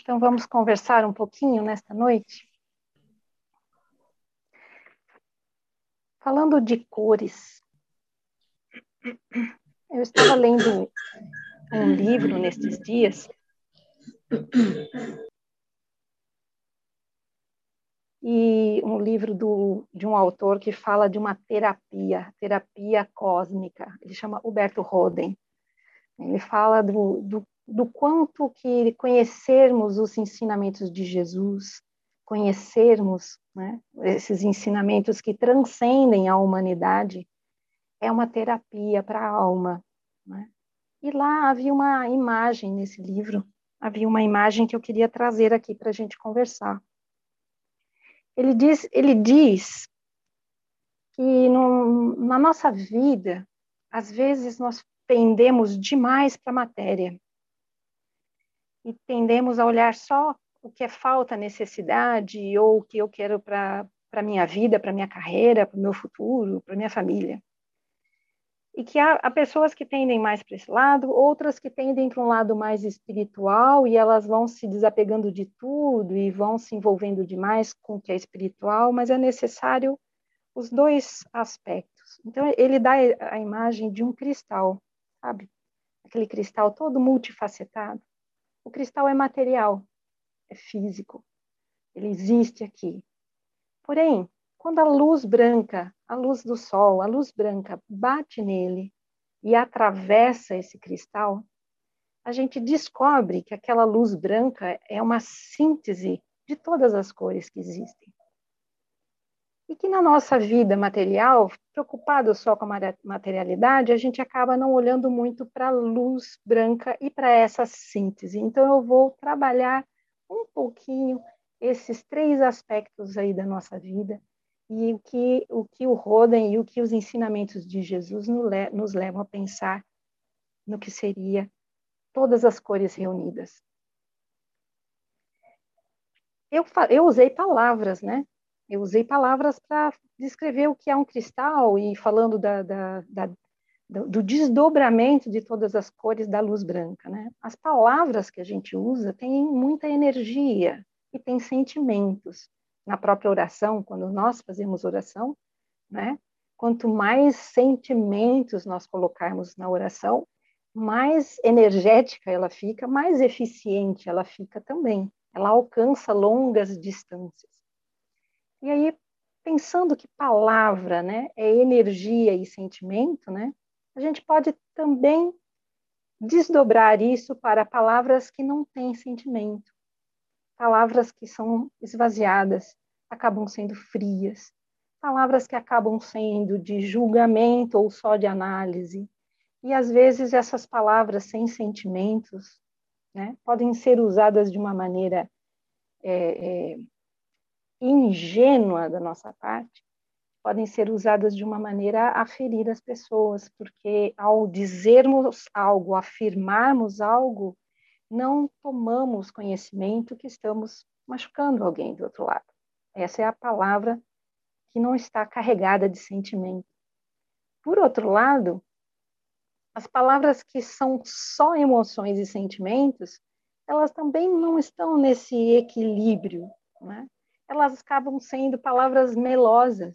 Então vamos conversar um pouquinho nesta noite. Falando de cores, eu estava lendo um livro nestes dias e um livro do, de um autor que fala de uma terapia, terapia cósmica. Ele chama Huberto Roden. Ele fala do, do, do quanto que conhecermos os ensinamentos de Jesus, conhecermos né, esses ensinamentos que transcendem a humanidade, é uma terapia para a alma. Né? E lá havia uma imagem nesse livro, havia uma imagem que eu queria trazer aqui para a gente conversar. Ele diz, ele diz que no, na nossa vida, às vezes nós pendemos demais para a matéria e tendemos a olhar só o que é falta, necessidade ou o que eu quero para a minha vida, para minha carreira, para o meu futuro, para minha família. E que há, há pessoas que tendem mais para esse lado, outras que tendem para um lado mais espiritual e elas vão se desapegando de tudo e vão se envolvendo demais com o que é espiritual, mas é necessário os dois aspectos. Então, ele dá a imagem de um cristal, sabe? Aquele cristal todo multifacetado. O cristal é material, é físico, ele existe aqui. Porém, quando a luz branca, a luz do sol, a luz branca bate nele e atravessa esse cristal, a gente descobre que aquela luz branca é uma síntese de todas as cores que existem. E que na nossa vida material, preocupado só com a materialidade, a gente acaba não olhando muito para a luz branca e para essa síntese. Então, eu vou trabalhar um pouquinho esses três aspectos aí da nossa vida e o que o, que o Roden e o que os ensinamentos de Jesus nos levam a pensar no que seria todas as cores reunidas. Eu, eu usei palavras, né? Eu usei palavras para descrever o que é um cristal e falando da, da, da, do desdobramento de todas as cores da luz branca. Né? As palavras que a gente usa têm muita energia e têm sentimentos. Na própria oração, quando nós fazemos oração, né? quanto mais sentimentos nós colocarmos na oração, mais energética ela fica, mais eficiente ela fica também. Ela alcança longas distâncias. E aí, pensando que palavra né, é energia e sentimento, né, a gente pode também desdobrar isso para palavras que não têm sentimento. Palavras que são esvaziadas, acabam sendo frias. Palavras que acabam sendo de julgamento ou só de análise. E às vezes essas palavras sem sentimentos né, podem ser usadas de uma maneira é, é, ingênua da nossa parte, podem ser usadas de uma maneira a ferir as pessoas, porque ao dizermos algo, afirmarmos algo, não tomamos conhecimento que estamos machucando alguém do outro lado. Essa é a palavra que não está carregada de sentimento. Por outro lado, as palavras que são só emoções e sentimentos, elas também não estão nesse equilíbrio, né? Elas acabam sendo palavras melosas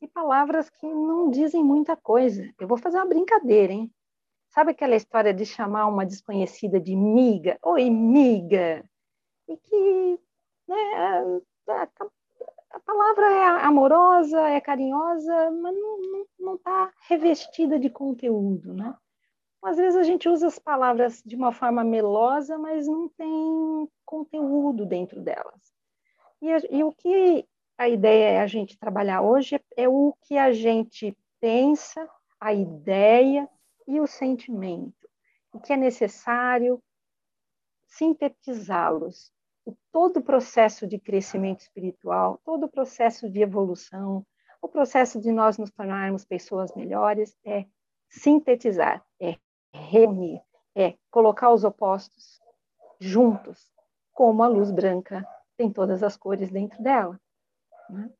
e palavras que não dizem muita coisa. Eu vou fazer uma brincadeira, hein? Sabe aquela história de chamar uma desconhecida de miga? Oi, miga! E que né, a, a palavra é amorosa, é carinhosa, mas não está revestida de conteúdo, né? Às vezes a gente usa as palavras de uma forma melosa, mas não tem conteúdo dentro delas. E, e o que a ideia é a gente trabalhar hoje é o que a gente pensa, a ideia e o sentimento, o que é necessário sintetizá-los. Todo o processo de crescimento espiritual, todo o processo de evolução, o processo de nós nos tornarmos pessoas melhores é sintetizar, é reunir, é colocar os opostos juntos, como a luz branca tem todas as cores dentro dela. Né?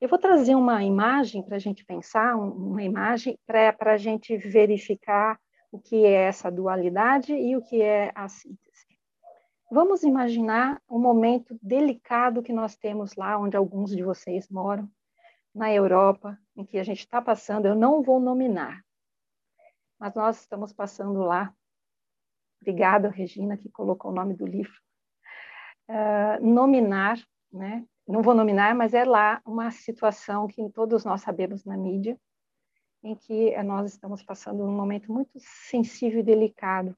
Eu vou trazer uma imagem para a gente pensar, uma imagem para a gente verificar o que é essa dualidade e o que é a síntese. Vamos imaginar um momento delicado que nós temos lá, onde alguns de vocês moram, na Europa, em que a gente está passando. Eu não vou nominar, mas nós estamos passando lá. Obrigada, Regina, que colocou o nome do livro. Uh, nominar, né? Não vou nominar, mas é lá uma situação que todos nós sabemos na mídia, em que nós estamos passando um momento muito sensível e delicado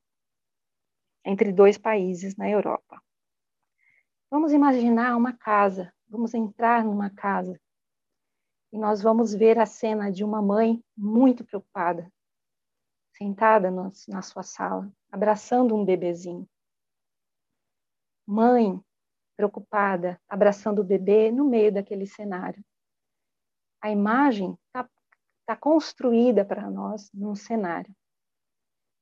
entre dois países na Europa. Vamos imaginar uma casa, vamos entrar numa casa e nós vamos ver a cena de uma mãe muito preocupada, sentada no, na sua sala, abraçando um bebezinho. Mãe preocupada, abraçando o bebê no meio daquele cenário. A imagem está tá construída para nós num cenário.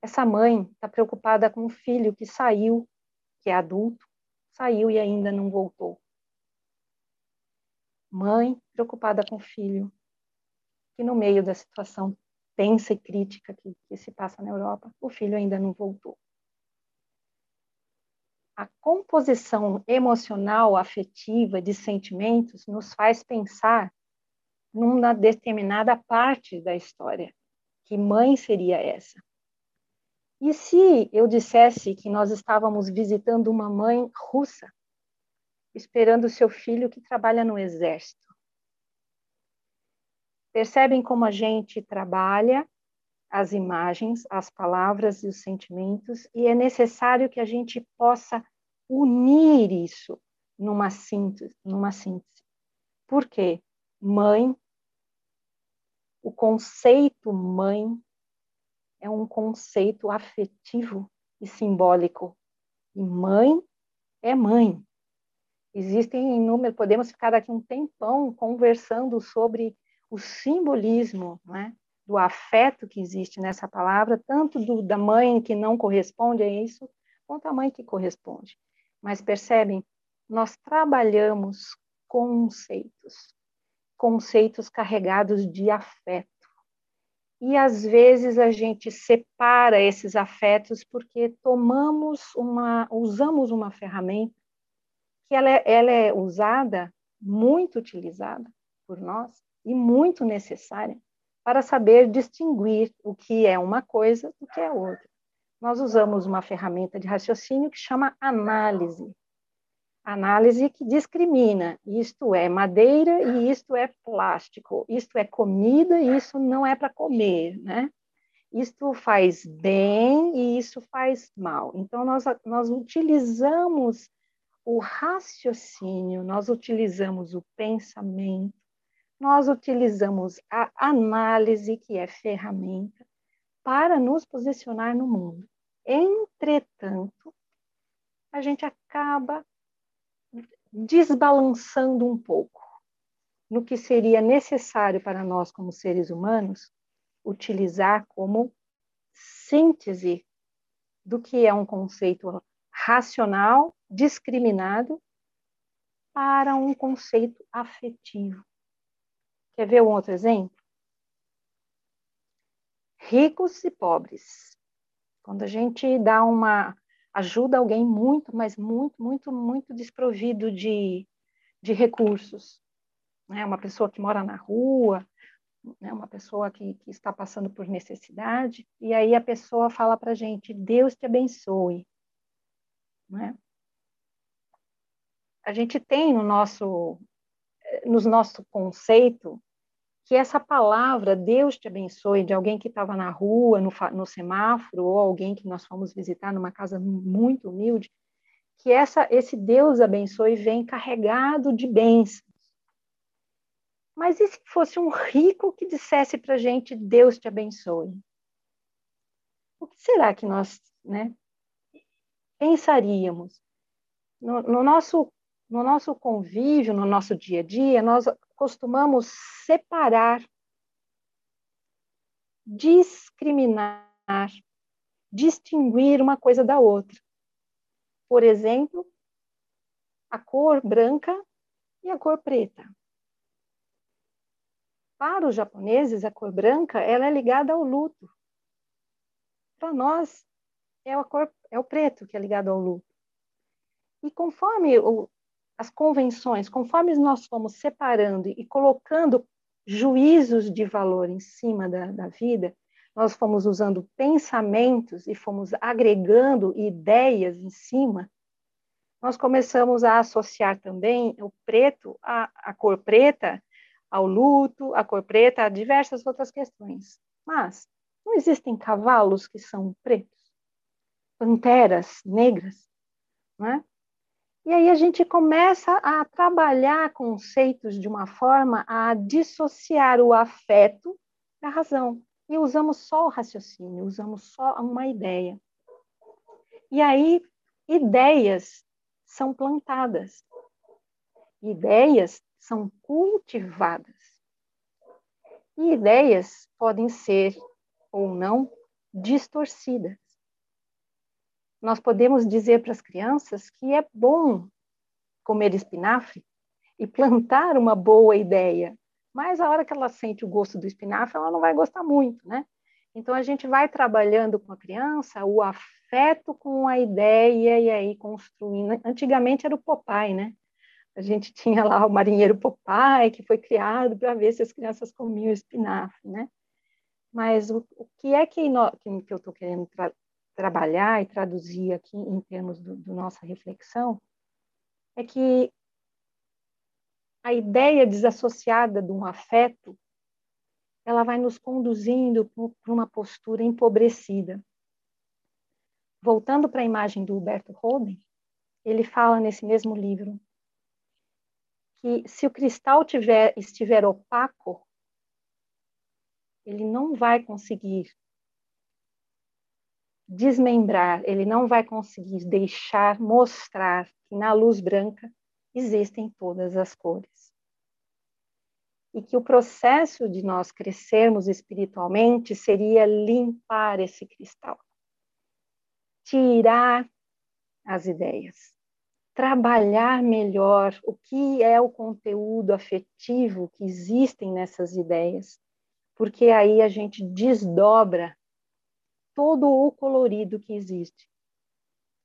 Essa mãe está preocupada com o filho que saiu, que é adulto, saiu e ainda não voltou. Mãe preocupada com o filho, que no meio da situação tensa e crítica que, que se passa na Europa, o filho ainda não voltou. A composição emocional, afetiva de sentimentos nos faz pensar numa determinada parte da história. Que mãe seria essa? E se eu dissesse que nós estávamos visitando uma mãe russa, esperando seu filho que trabalha no exército? Percebem como a gente trabalha as imagens, as palavras e os sentimentos, e é necessário que a gente possa unir isso numa síntese. Numa síntese. Por quê? Mãe, o conceito mãe é um conceito afetivo e simbólico. E mãe é mãe. Existem inúmeros, podemos ficar aqui um tempão conversando sobre o simbolismo né, do afeto que existe nessa palavra, tanto do, da mãe que não corresponde a isso, quanto a mãe que corresponde. Mas percebem, nós trabalhamos conceitos, conceitos carregados de afeto. E às vezes a gente separa esses afetos porque tomamos uma, usamos uma ferramenta que ela é, ela é usada, muito utilizada por nós e muito necessária para saber distinguir o que é uma coisa do que é outra. Nós usamos uma ferramenta de raciocínio que chama análise análise que discrimina, isto é madeira e isto é plástico, isto é comida e isso não é para comer, né? Isto faz bem e isso faz mal. Então, nós, nós utilizamos o raciocínio, nós utilizamos o pensamento, nós utilizamos a análise, que é ferramenta, para nos posicionar no mundo. Entretanto, a gente acaba desbalançando um pouco no que seria necessário para nós, como seres humanos, utilizar como síntese do que é um conceito racional, discriminado, para um conceito afetivo. Quer ver um outro exemplo? Ricos e pobres. Quando a gente dá uma ajuda alguém muito, mas muito, muito, muito desprovido de, de recursos. Né? Uma pessoa que mora na rua, né? uma pessoa que, que está passando por necessidade, e aí a pessoa fala para a gente: Deus te abençoe. Né? A gente tem no nosso, no nosso conceito que essa palavra, Deus te abençoe, de alguém que estava na rua, no, no, semáforo, ou alguém que nós fomos visitar numa casa muito humilde, que essa, esse Deus abençoe vem carregado de bênçãos. Mas e se fosse um rico que dissesse para a gente, Deus te abençoe? O que será que nós né, pensaríamos? No, no, nosso, no nosso convívio, no nosso dia a dia, nós costumamos separar, discriminar, distinguir uma coisa da outra. Por exemplo, a cor branca e a cor preta. Para os japoneses, a cor branca ela é ligada ao luto. Para nós, é, a cor, é o preto que é ligado ao luto. E conforme o, as convenções, conforme nós fomos separando e colocando juízos de valor em cima da, da vida, nós fomos usando pensamentos e fomos agregando ideias em cima, nós começamos a associar também o preto, a, a cor preta, ao luto, a cor preta, a diversas outras questões. Mas não existem cavalos que são pretos, panteras negras, não é? E aí a gente começa a trabalhar conceitos de uma forma a dissociar o afeto da razão. E usamos só o raciocínio, usamos só uma ideia. E aí, ideias são plantadas, ideias são cultivadas. E ideias podem ser ou não distorcidas nós podemos dizer para as crianças que é bom comer espinafre e plantar uma boa ideia, mas a hora que ela sente o gosto do espinafre, ela não vai gostar muito, né? Então a gente vai trabalhando com a criança o afeto com a ideia e aí construindo. Antigamente era o Popeye, né? A gente tinha lá o marinheiro Popeye que foi criado para ver se as crianças comiam espinafre, né? Mas o, o que é que, no, que, que eu estou querendo tra trabalhar e traduzir aqui em termos do, do nossa reflexão é que a ideia desassociada de um afeto ela vai nos conduzindo para uma postura empobrecida. Voltando para a imagem do Huberto Holden, ele fala nesse mesmo livro que se o cristal tiver, estiver opaco, ele não vai conseguir desmembrar, ele não vai conseguir deixar mostrar que na luz branca existem todas as cores. E que o processo de nós crescermos espiritualmente seria limpar esse cristal, tirar as ideias, trabalhar melhor o que é o conteúdo afetivo que existem nessas ideias, porque aí a gente desdobra todo o colorido que existe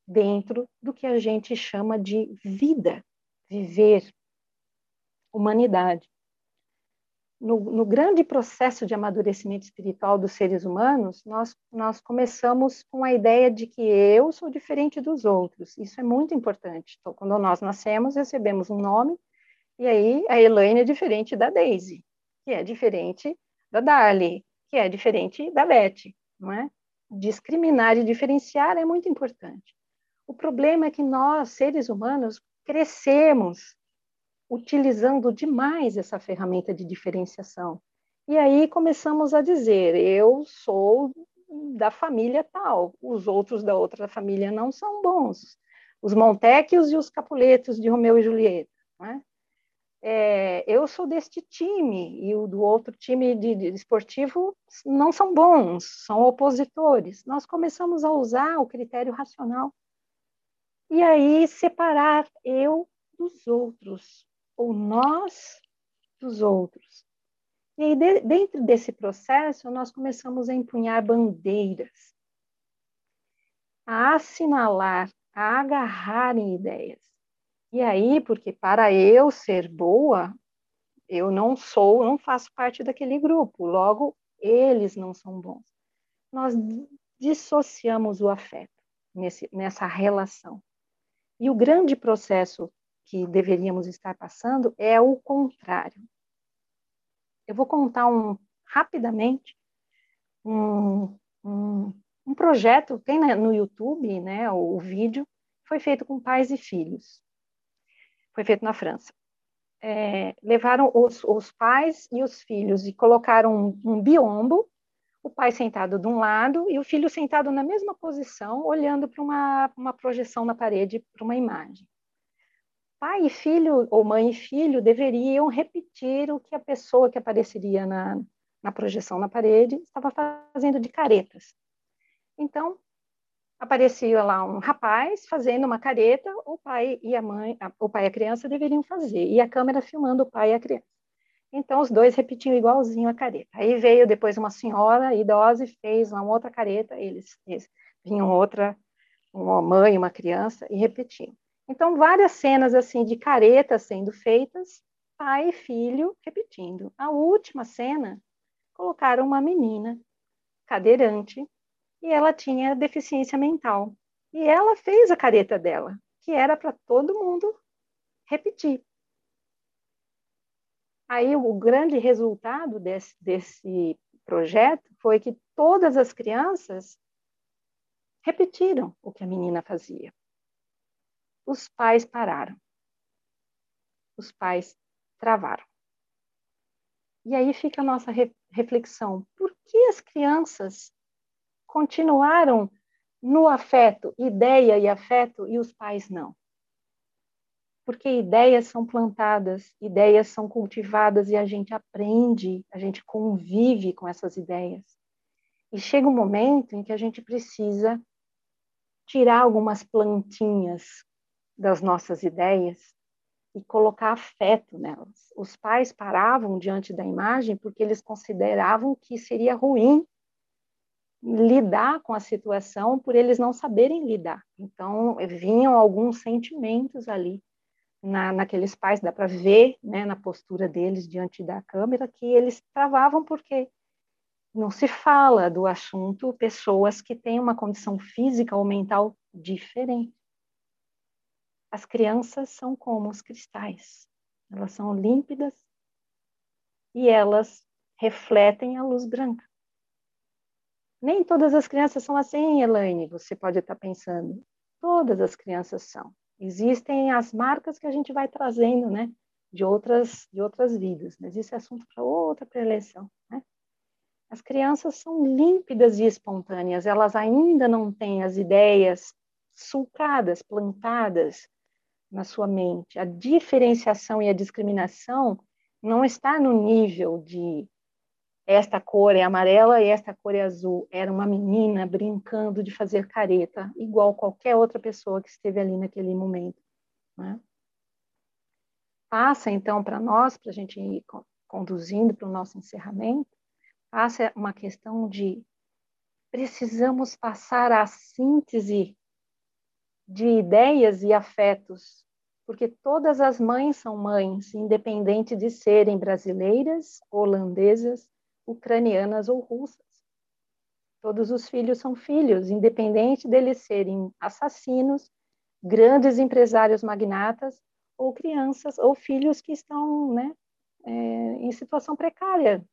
dentro do que a gente chama de vida, viver, humanidade. No, no, grande processo de amadurecimento espiritual dos seres humanos, nós, nós começamos com a ideia de que eu sou diferente dos outros. Isso é muito importante. Então, quando nós nascemos, recebemos um nome, e aí a Elaine é diferente da Daisy, que é diferente da Darlie, que é diferente da Beth, não é? Discriminar e diferenciar é muito importante. O problema é que nós, seres humanos, crescemos utilizando demais essa ferramenta de diferenciação. E aí começamos a dizer: eu sou da família tal, os outros da outra família não são bons. Os Montecchios e os Capuletos de Romeu e Julieta. Né? É, eu sou deste time e o do outro time de, de esportivo não são bons, são opositores. Nós começamos a usar o critério racional e aí separar eu dos outros ou nós dos outros. E aí, de, dentro desse processo, nós começamos a empunhar bandeiras, a assinalar, a agarrar em ideias. E aí, porque para eu ser boa, eu não sou, não faço parte daquele grupo, logo eles não são bons. Nós dissociamos o afeto nesse, nessa relação. E o grande processo que deveríamos estar passando é o contrário. Eu vou contar um rapidamente um, um, um projeto, tem no YouTube, né, o, o vídeo, foi feito com pais e filhos foi feito na França. É, levaram os, os, pais e os filhos e colocaram um, um biombo, o pai sentado de um lado e o filho sentado na mesma posição, olhando para uma, uma projeção na parede, para uma imagem. Pai e filho, ou mãe e filho, deveriam repetir o que a pessoa que apareceria na, na projeção na parede estava fazendo de caretas. Então, aparecia lá um rapaz fazendo uma careta, o pai e a mãe, o pai e a criança deveriam fazer, e a câmera filmando o pai e a criança. Então, os dois repetiam igualzinho a careta. Aí veio depois uma senhora idosa e fez uma outra careta, eles, eles vinham outra, uma mãe, uma criança, e repetiam. Então, várias cenas assim de caretas sendo feitas, pai e filho repetindo. A última cena, colocaram uma menina cadeirante e ela tinha deficiência mental. E ela fez a careta dela, que era para todo mundo repetir. Aí o grande resultado desse, desse projeto foi que todas as crianças repetiram o que a menina fazia. Os pais pararam. Os pais travaram. E aí fica a nossa reflexão: por que as crianças continuaram no afeto, ideia e afeto, e os pais não? porque ideias são plantadas, ideias são cultivadas e a gente aprende, a gente convive com essas ideias. E chega um momento em que a gente precisa tirar algumas plantinhas das nossas ideias e colocar afeto nelas. Os pais paravam diante da imagem porque eles consideravam que seria ruim lidar com a situação por eles não saberem lidar. Então, vinham alguns sentimentos ali na, naqueles pais, dá para ver né, na postura deles diante da câmera que eles travavam porque não se fala do assunto pessoas que têm uma condição física ou mental diferente. As crianças são como os cristais, elas são límpidas e elas refletem a luz branca. Nem todas as crianças são assim, Elaine, você pode estar pensando. Todas as crianças são. Existem as marcas que a gente vai trazendo, né? De outras, de outras vidas, mas isso é assunto para outra preleção, né? As crianças são límpidas e espontâneas, elas ainda não têm as ideias sulcadas, plantadas na sua mente. A diferenciação e a discriminação não está no nível de esta cor é amarela e esta cor é azul. Era uma menina brincando de fazer careta, igual qualquer outra pessoa que esteve ali naquele momento. Né? Passa então para nós, para a gente ir conduzindo para o nosso encerramento, passa uma questão de precisamos passar a síntese de ideias e afetos, porque todas as mães são mães, independente de serem brasileiras, holandesas, ucranianas ou russas. Todos os filhos são filhos, independente deles serem assassinos, grandes empresários magnatas ou crianças ou filhos que estão né, é, em situação precária,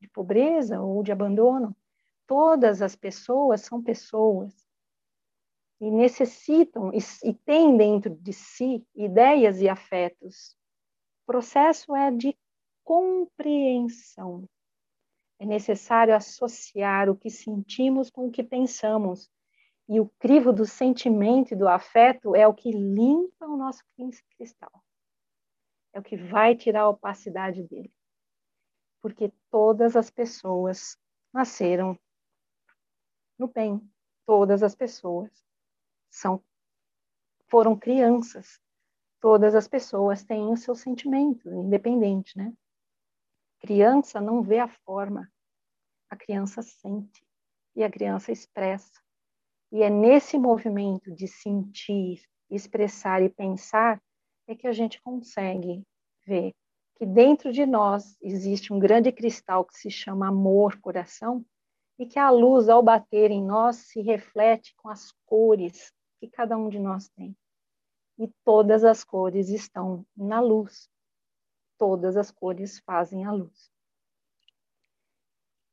de pobreza ou de abandono. Todas as pessoas são pessoas e necessitam e, e têm dentro de si ideias e afetos. O processo é de compreensão. É necessário associar o que sentimos com o que pensamos. E o crivo do sentimento e do afeto é o que limpa o nosso cristal. É o que vai tirar a opacidade dele. Porque todas as pessoas nasceram no bem. Todas as pessoas são foram crianças. Todas as pessoas têm os seus sentimentos, independente, né? Criança não vê a forma, a criança sente e a criança expressa. E é nesse movimento de sentir, expressar e pensar é que a gente consegue ver que dentro de nós existe um grande cristal que se chama amor, coração, e que a luz, ao bater em nós, se reflete com as cores que cada um de nós tem. E todas as cores estão na luz todas as cores fazem a luz.